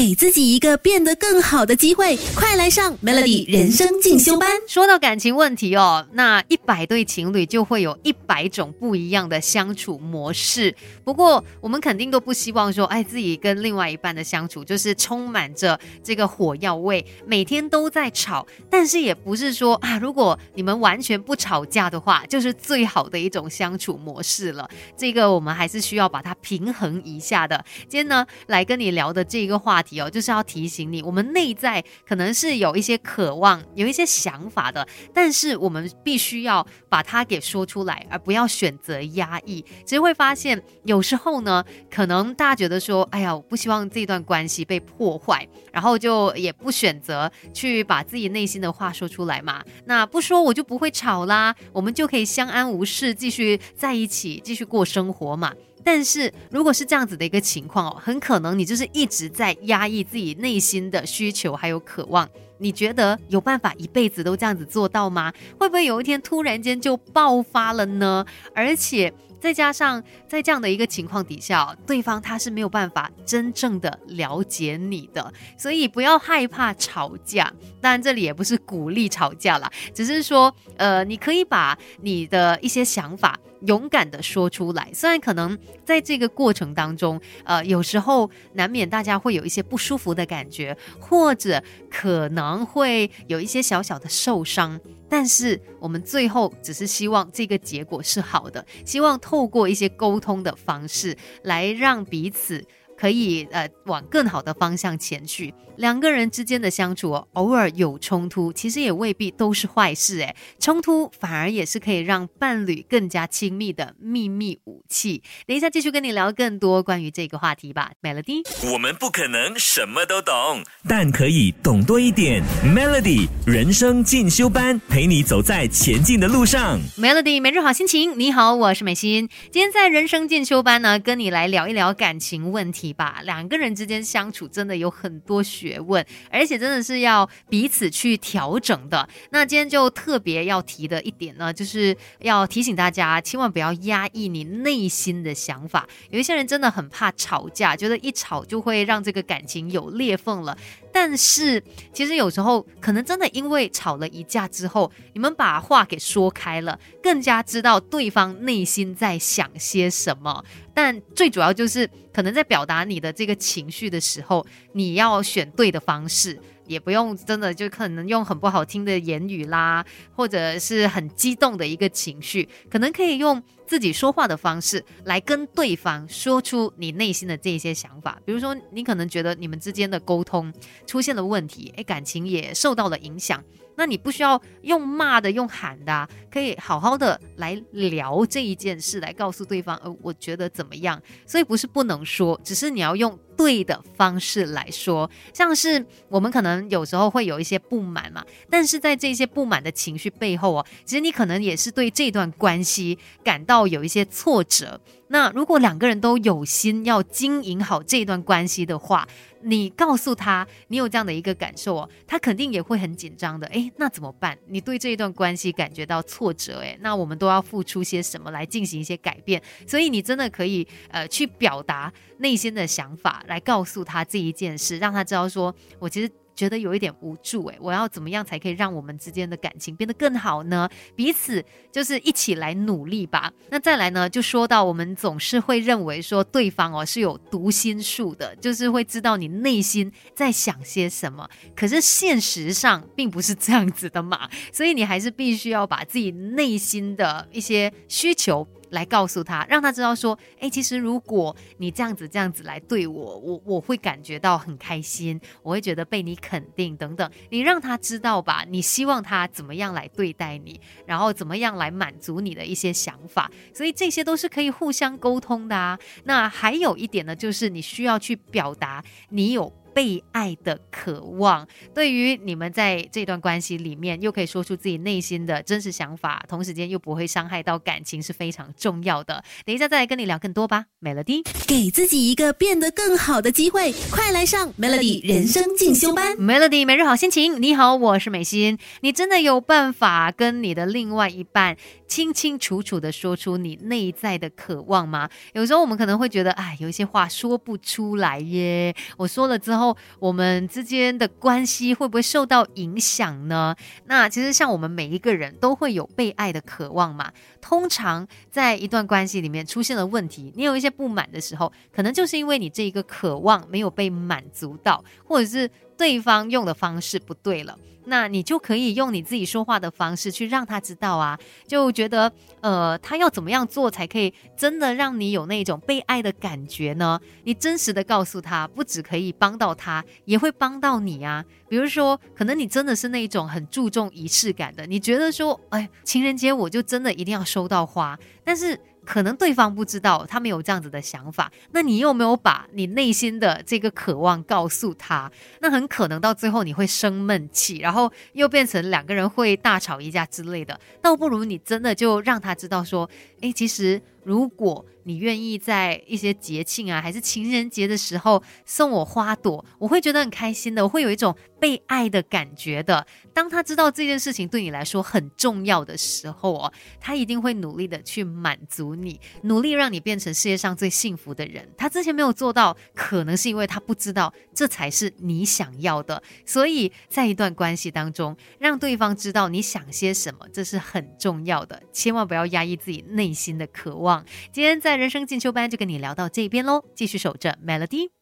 给自己一个变得更好的机会，快来上 Melody 人生进修班。说到感情问题哦，那一百对情侣就会有一百种不一样的相处模式。不过，我们肯定都不希望说，哎，自己跟另外一半的相处就是充满着这个火药味，每天都在吵。但是也不是说啊，如果你们完全不吵架的话，就是最好的一种相处模式了。这个我们还是需要把它平衡一下的。今天呢，来跟你聊的这个话题哦，就是要提醒你，我们内在可能是有一些渴望，有一些想法的，但是我们必须要把它给说出来，而不要选择压抑。其实会发现，有时候呢，可能大家觉得说，哎呀，我不希望这段关系被破坏，然后就也不选择去把自己内心的话说出来嘛。那不说我就不会吵啦，我们就可以相安无事，继续在一起，继续过生活嘛。但是如果是这样子的一个情况哦，很可能你就是一直在压抑自己内心的需求还有渴望。你觉得有办法一辈子都这样子做到吗？会不会有一天突然间就爆发了呢？而且再加上在这样的一个情况底下，对方他是没有办法真正的了解你的，所以不要害怕吵架。当然这里也不是鼓励吵架啦，只是说，呃，你可以把你的一些想法。勇敢的说出来，虽然可能在这个过程当中，呃，有时候难免大家会有一些不舒服的感觉，或者可能会有一些小小的受伤，但是我们最后只是希望这个结果是好的，希望透过一些沟通的方式来让彼此。可以呃往更好的方向前去。两个人之间的相处哦，偶尔有冲突，其实也未必都是坏事诶，冲突反而也是可以让伴侣更加亲密的秘密武器。等一下继续跟你聊更多关于这个话题吧，Melody。我们不可能什么都懂，但可以懂多一点。Melody 人生进修班，陪你走在前进的路上。Melody 每日好心情，你好，我是美心。今天在人生进修班呢，跟你来聊一聊感情问题。吧，两个人之间相处真的有很多学问，而且真的是要彼此去调整的。那今天就特别要提的一点呢，就是要提醒大家，千万不要压抑你内心的想法。有一些人真的很怕吵架，觉得一吵就会让这个感情有裂缝了。但是其实有时候可能真的因为吵了一架之后，你们把话给说开了，更加知道对方内心在想些什么。但最主要就是，可能在表达你的这个情绪的时候，你要选对的方式，也不用真的就可能用很不好听的言语啦，或者是很激动的一个情绪，可能可以用自己说话的方式来跟对方说出你内心的这些想法。比如说，你可能觉得你们之间的沟通出现了问题，诶，感情也受到了影响。那你不需要用骂的，用喊的，可以好好的来聊这一件事，来告诉对方，呃，我觉得怎么样？所以不是不能说，只是你要用对的方式来说。像是我们可能有时候会有一些不满嘛，但是在这些不满的情绪背后哦，其实你可能也是对这段关系感到要有一些挫折。那如果两个人都有心要经营好这段关系的话，你告诉他你有这样的一个感受哦，他肯定也会很紧张的。诶，那怎么办？你对这一段关系感觉到挫折，诶，那我们都要付出些什么来进行一些改变？所以你真的可以呃去表达内心的想法，来告诉他这一件事，让他知道说我其实。觉得有一点无助诶，我要怎么样才可以让我们之间的感情变得更好呢？彼此就是一起来努力吧。那再来呢，就说到我们总是会认为说对方哦是有读心术的，就是会知道你内心在想些什么。可是现实上并不是这样子的嘛，所以你还是必须要把自己内心的一些需求。来告诉他，让他知道说，哎，其实如果你这样子这样子来对我，我我会感觉到很开心，我会觉得被你肯定等等。你让他知道吧，你希望他怎么样来对待你，然后怎么样来满足你的一些想法，所以这些都是可以互相沟通的啊。那还有一点呢，就是你需要去表达你有。被爱的渴望，对于你们在这段关系里面，又可以说出自己内心的真实想法，同时间又不会伤害到感情，是非常重要的。等一下再来跟你聊更多吧，Melody，给自己一个变得更好的机会，快来上 Melody 人生进修班，Melody 每日好心情。你好，我是美心。你真的有办法跟你的另外一半清清楚楚的说出你内在的渴望吗？有时候我们可能会觉得，哎，有一些话说不出来耶。我说了之后，后我们之间的关系会不会受到影响呢？那其实像我们每一个人都会有被爱的渴望嘛。通常在一段关系里面出现了问题，你有一些不满的时候，可能就是因为你这一个渴望没有被满足到，或者是对方用的方式不对了。那你就可以用你自己说话的方式去让他知道啊，就觉得呃，他要怎么样做才可以真的让你有那种被爱的感觉呢？你真实的告诉他，不只可以帮到他，也会帮到你啊。比如说，可能你真的是那种很注重仪式感的，你觉得说，哎，情人节我就真的一定要收到花，但是。可能对方不知道，他没有这样子的想法。那你又没有把你内心的这个渴望告诉他？那很可能到最后你会生闷气，然后又变成两个人会大吵一架之类的。倒不如你真的就让他知道说，诶，其实。如果你愿意在一些节庆啊，还是情人节的时候送我花朵，我会觉得很开心的，我会有一种被爱的感觉的。当他知道这件事情对你来说很重要的时候哦，他一定会努力的去满足你，努力让你变成世界上最幸福的人。他之前没有做到，可能是因为他不知道这才是你想要的。所以在一段关系当中，让对方知道你想些什么，这是很重要的。千万不要压抑自己内心的渴望今天在人生进修班就跟你聊到这边喽，继续守着 Melody。